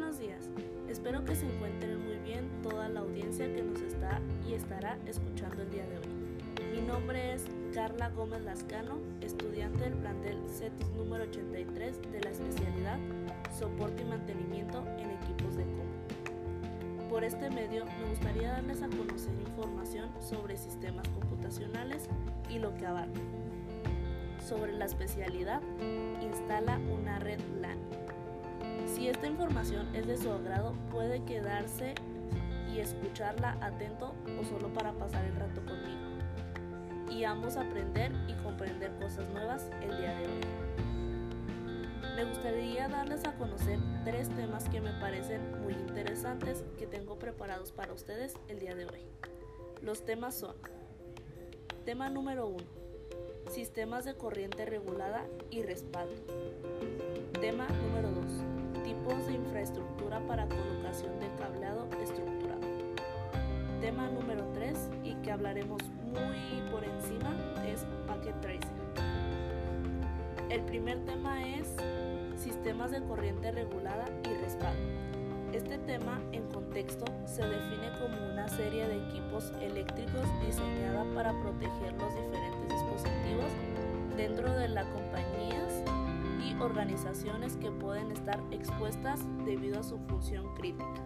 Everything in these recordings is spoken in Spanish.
buenos días. Espero que se encuentren muy bien toda la audiencia que nos está y estará escuchando el día de hoy. Mi nombre es Carla Gómez Lascano, estudiante del plantel CETIS número 83 de la especialidad Soporte y Mantenimiento en Equipos de común. Por este medio me gustaría darles a conocer información sobre sistemas computacionales y lo que abarca. Sobre la especialidad, instala una red LAN si esta información es de su agrado, puede quedarse y escucharla atento o solo para pasar el rato conmigo. Y ambos aprender y comprender cosas nuevas el día de hoy. Me gustaría darles a conocer tres temas que me parecen muy interesantes que tengo preparados para ustedes el día de hoy. Los temas son, tema número 1, sistemas de corriente regulada y respaldo. Tema número 2, tipos de infraestructura para colocación de cableado estructurado. Tema número 3 y que hablaremos muy por encima es Packet Tracer. El primer tema es sistemas de corriente regulada y respaldo. Este tema en contexto se define como una serie de equipos eléctricos diseñada para proteger los diferentes dispositivos dentro de la compañía organizaciones que pueden estar expuestas debido a su función crítica.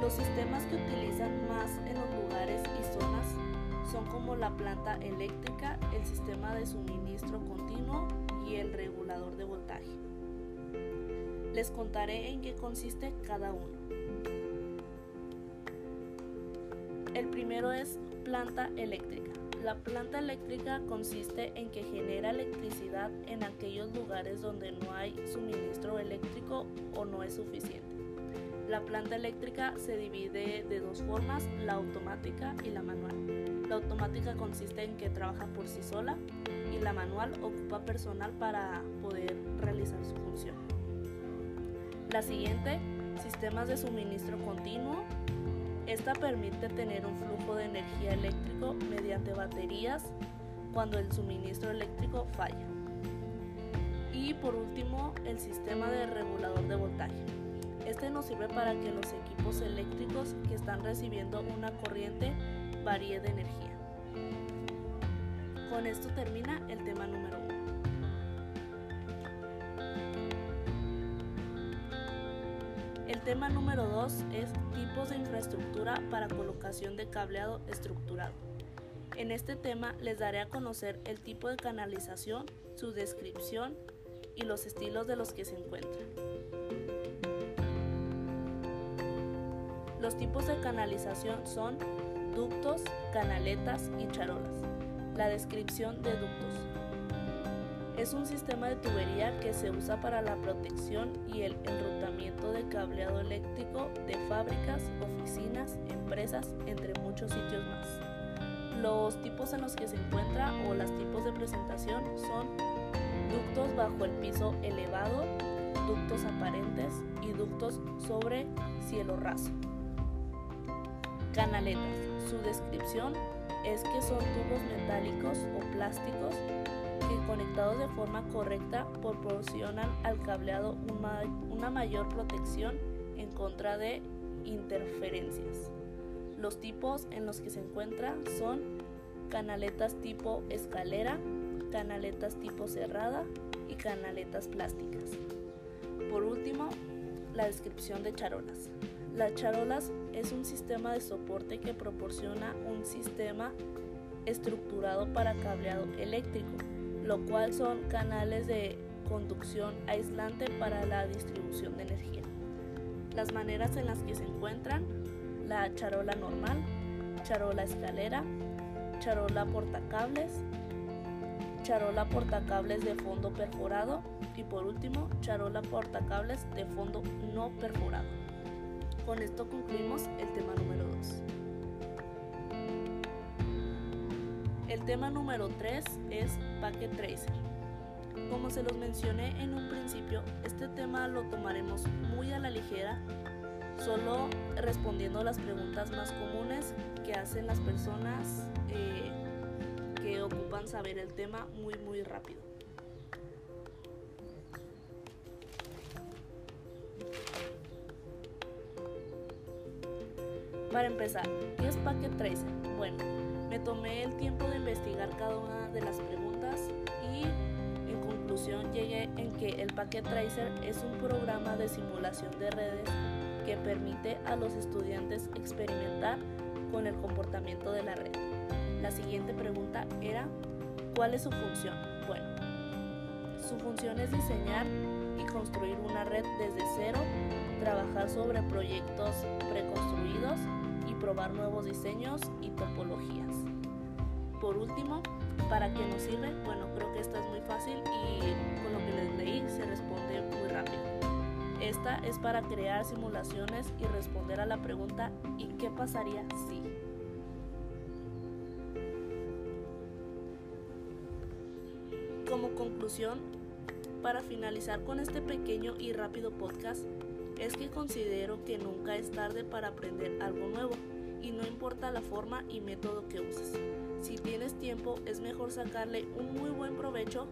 Los sistemas que utilizan más en los lugares y zonas son como la planta eléctrica, el sistema de suministro continuo y el regulador de voltaje. Les contaré en qué consiste cada uno. El primero es planta eléctrica. La planta eléctrica consiste en que genera electricidad en aquellos lugares donde no hay suministro eléctrico o no es suficiente. La planta eléctrica se divide de dos formas, la automática y la manual. La automática consiste en que trabaja por sí sola y la manual ocupa personal para poder realizar su función. La siguiente, sistemas de suministro continuo esta permite tener un flujo de energía eléctrico mediante baterías cuando el suministro eléctrico falla. Y por último, el sistema de regulador de voltaje. Este nos sirve para que los equipos eléctricos que están recibiendo una corriente varíe de energía. Con esto termina el tema número 1. Tema número 2 es tipos de infraestructura para colocación de cableado estructurado. En este tema les daré a conocer el tipo de canalización, su descripción y los estilos de los que se encuentran. Los tipos de canalización son ductos, canaletas y charolas. La descripción de ductos. Es un sistema de tubería que se usa para la protección y el enrutamiento cableado eléctrico de fábricas, oficinas, empresas, entre muchos sitios más. Los tipos en los que se encuentra o los tipos de presentación son ductos bajo el piso elevado, ductos aparentes y ductos sobre cielo raso. Canaletas. Su descripción es que son tubos metálicos o plásticos que conectados de forma correcta proporcionan al cableado una mayor protección en contra de interferencias. Los tipos en los que se encuentra son canaletas tipo escalera, canaletas tipo cerrada y canaletas plásticas. Por último, la descripción de charolas. Las charolas es un sistema de soporte que proporciona un sistema estructurado para cableado eléctrico lo cual son canales de conducción aislante para la distribución de energía. Las maneras en las que se encuentran, la charola normal, charola escalera, charola portacables, charola portacables de fondo perforado y por último charola portacables de fondo no perforado. Con esto concluimos el tema número 2. El tema número 3 es Packet Tracer. Como se los mencioné en un principio, este tema lo tomaremos muy a la ligera, solo respondiendo las preguntas más comunes que hacen las personas eh, que ocupan saber el tema muy muy rápido. Para empezar, ¿qué es Packet Tracer? Bueno, me tomé el tiempo de investigar cada una de las preguntas y en conclusión llegué en que el Packet Tracer es un programa de simulación de redes que permite a los estudiantes experimentar con el comportamiento de la red. La siguiente pregunta era, ¿cuál es su función? Bueno, su función es diseñar y construir una red desde cero, trabajar sobre proyectos preconstruidos y probar nuevos diseños y topologías. Por último, ¿para qué nos sirve? Bueno, creo que esta es muy fácil y con lo que les leí se responde muy rápido. Esta es para crear simulaciones y responder a la pregunta ¿y qué pasaría si? Como conclusión, para finalizar con este pequeño y rápido podcast, es que considero que nunca es tarde para aprender algo nuevo y no importa la forma y método que uses. Si tienes tiempo es mejor sacarle un muy buen provecho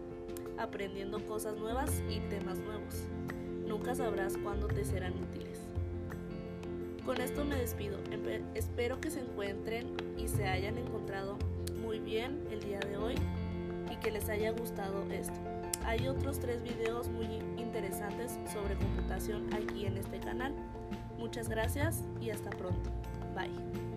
aprendiendo cosas nuevas y temas nuevos. Nunca sabrás cuándo te serán útiles. Con esto me despido. Espero que se encuentren y se hayan encontrado muy bien el día de hoy y que les haya gustado esto. Hay otros tres videos muy interesantes sobre computación aquí en este canal. Muchas gracias y hasta pronto. Bye.